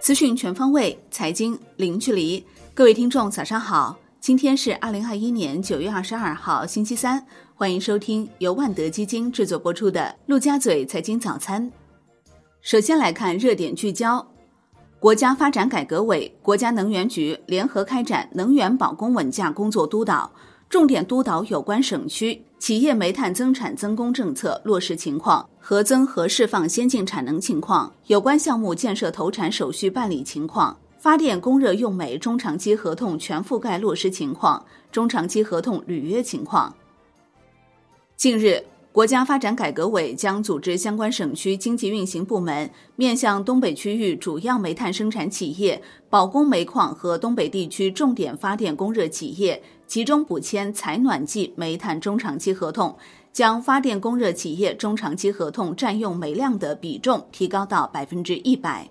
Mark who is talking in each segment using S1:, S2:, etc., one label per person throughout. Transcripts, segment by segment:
S1: 资讯全方位，财经零距离。各位听众，早上好！今天是二零二一年九月二十二号，星期三。欢迎收听由万德基金制作播出的《陆家嘴财经早餐》。首先来看热点聚焦：国家发展改革委、国家能源局联合开展能源保供稳价工作督导，重点督导有关省区。企业煤炭增产增供政策落实情况、核增和释放先进产能情况、有关项目建设投产手续办理情况、发电供热用煤中长期合同全覆盖落实情况、中长期合同履约情况。近日，国家发展改革委将组织相关省区经济运行部门，面向东北区域主要煤炭生产企业、保供煤矿和东北地区重点发电供热企业。集中补签采暖季煤炭中长期合同，将发电供热企业中长期合同占用煤量的比重提高到百分之一百。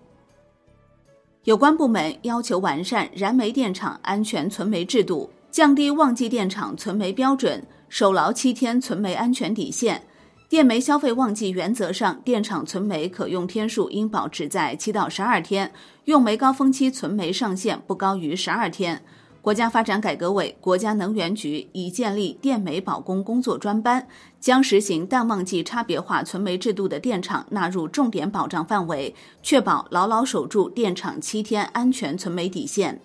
S1: 有关部门要求完善燃煤电厂安全存煤制度，降低旺季电厂存煤标准，守牢七天存煤安全底线。电煤消费旺季原则上，电厂存煤可用天数应保持在七到十二天，用煤高峰期存煤上限不高于十二天。国家发展改革委、国家能源局已建立电煤保供工作专班，将实行淡旺季差别化存煤制度的电厂纳入重点保障范围，确保牢牢守住电厂七天安全存煤底线。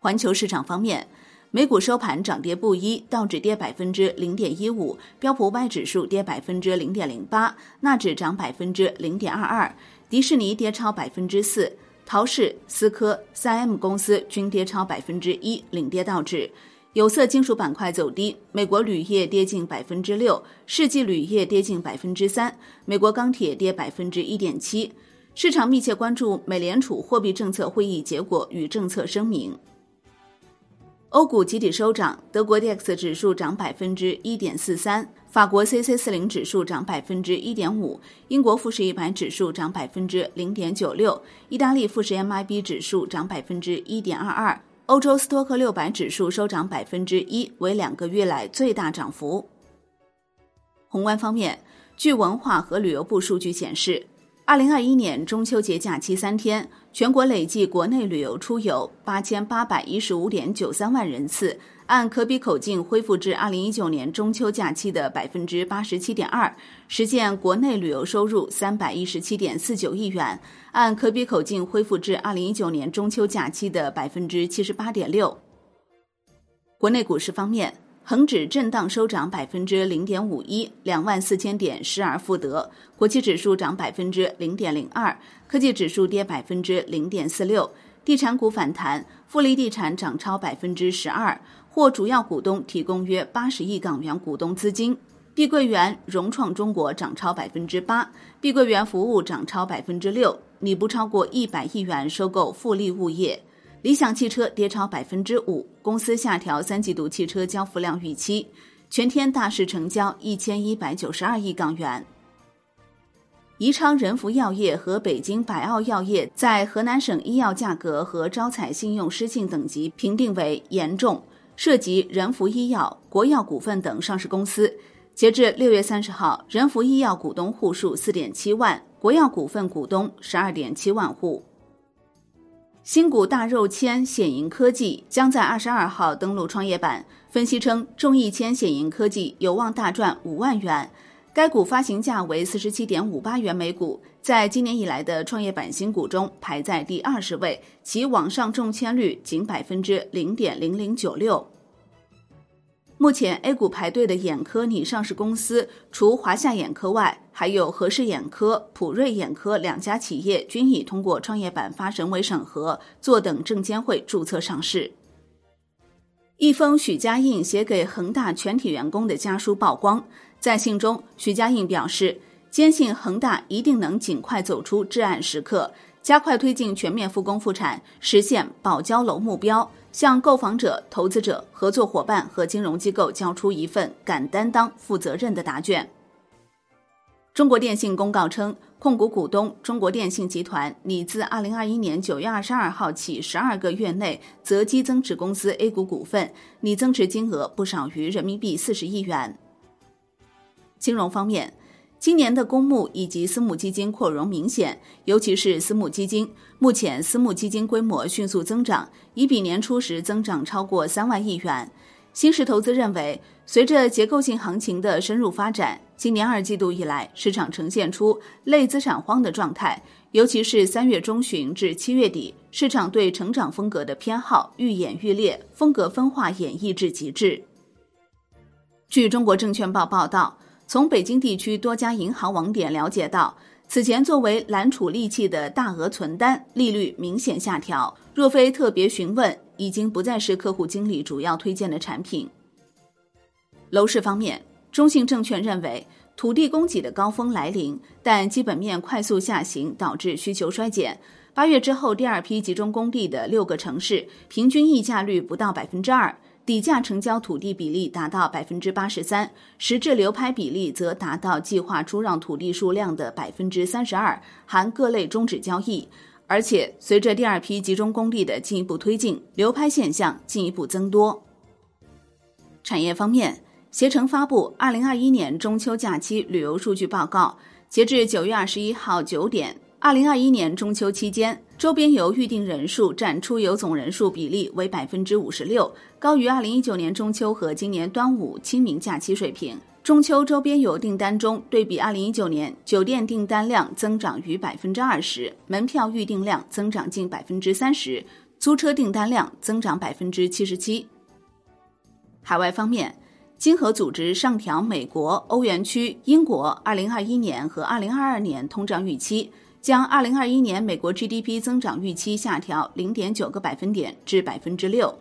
S1: 环球市场方面，美股收盘涨跌不一，道指跌百分之零点一五，标普五百指数跌百分之零点零八，纳指涨百分之零点二二，迪士尼跌超百分之四。陶氏、思科、三 M 公司均跌超百分之一，领跌道指。有色金属板块走低，美国铝业跌近百分之六，世纪铝业跌近百分之三，美国钢铁跌百分之一点七。市场密切关注美联储货币政策会议结果与政策声明。欧股集体收涨，德国 D X 指数涨百分之一点四三，法国 C C 四零指数涨百分之一点五，英国富时一百指数涨百分之零点九六，意大利富时 M I B 指数涨百分之一点二二，欧洲斯托克六百指数收涨百分之一，为两个月来最大涨幅。宏观方面，据文化和旅游部数据显示。二零二一年中秋节假期三天，全国累计国内旅游出游八千八百一十五点九三万人次，按可比口径恢复至二零一九年中秋假期的百分之八十七点二，实现国内旅游收入三百一十七点四九亿元，按可比口径恢复至二零一九年中秋假期的百分之七十八点六。国内股市方面。恒指震荡收涨百分之零点五一，两万四千点失而复得。国企指数涨百分之零点零二，科技指数跌百分之零点四六。地产股反弹，富力地产涨超百分之十二，获主要股东提供约八十亿港元股东资金。碧桂园、融创中国涨超百分之八，碧桂园服务涨超百分之六，拟不超过一百亿元收购富力物业。理想汽车跌超百分之五，公司下调三季度汽车交付量预期。全天大市成交一千一百九十二亿港元。宜昌仁孚药业和北京百奥药业在河南省医药价格和招采信用失信等级评定为严重，涉及仁孚医药、国药股份等上市公司。截至六月三十号，仁孚医药股东户数四点七万，国药股份股东十二点七万户。新股大肉签显盈科技将在二十二号登陆创业板。分析称，众亿签显盈科技有望大赚五万元。该股发行价为四十七点五八元每股，在今年以来的创业板新股中排在第二十位，其网上中签率仅百分之零点零零九六。目前 A 股排队的眼科拟上市公司，除华夏眼科外，还有和氏眼科、普瑞眼科两家企业均已通过创业板发审委审核，坐等证监会注册上市。一封许家印写给恒大全体员工的家书曝光，在信中，许家印表示，坚信恒大一定能尽快走出至暗时刻，加快推进全面复工复产，实现保交楼目标。向购房者、投资者、合作伙伴和金融机构交出一份敢担当、负责任的答卷。中国电信公告称，控股股东中国电信集团拟自二零二一年九月二十二号起十二个月内择机增持公司 A 股股份，拟增持金额不少于人民币四十亿元。金融方面。今年的公募以及私募基金扩容明显，尤其是私募基金。目前私募基金规模迅速增长，已比年初时增长超过三万亿元。新石投资认为，随着结构性行情的深入发展，今年二季度以来，市场呈现出类资产荒的状态，尤其是三月中旬至七月底，市场对成长风格的偏好愈演愈烈，风格分化演绎至极致。据中国证券报报道。从北京地区多家银行网点了解到，此前作为揽储利器的大额存单利率明显下调，若非特别询问，已经不再是客户经理主要推荐的产品。楼市方面，中信证券认为，土地供给的高峰来临，但基本面快速下行导致需求衰减。八月之后，第二批集中供地的六个城市平均溢价率不到百分之二。底价成交土地比例达到百分之八十三，实质流拍比例则达到计划出让土地数量的百分之三十二，含各类终止交易。而且，随着第二批集中供地的进一步推进，流拍现象进一步增多。产业方面，携程发布二零二一年中秋假期旅游数据报告，截至九月二十一号九点。二零二一年中秋期间，周边游预订人数占出游总人数比例为百分之五十六，高于二零一九年中秋和今年端午、清明假期水平。中秋周边游订单中，对比二零一九年，酒店订单量增长逾百分之二十，门票预订量增长近百分之三十，租车订单量增长百分之七十七。海外方面，经合组织上调美国、欧元区、英国二零二一年和二零二二年通胀预期。将二零二一年美国 GDP 增长预期下调零点九个百分点至百分之六。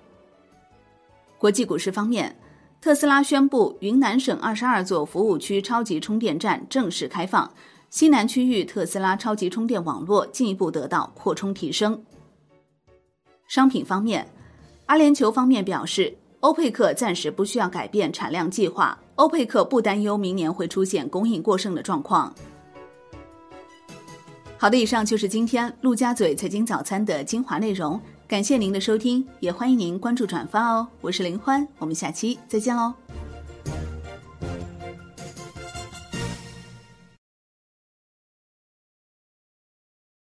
S1: 国际股市方面，特斯拉宣布云南省二十二座服务区超级充电站正式开放，西南区域特斯拉超级充电网络进一步得到扩充提升。商品方面，阿联酋方面表示，欧佩克暂时不需要改变产量计划，欧佩克不担忧明年会出现供应过剩的状况。好的，以上就是今天陆家嘴财经早餐的精华内容，感谢您的收听，也欢迎您关注转发哦。我是林欢，我们下期再见喽。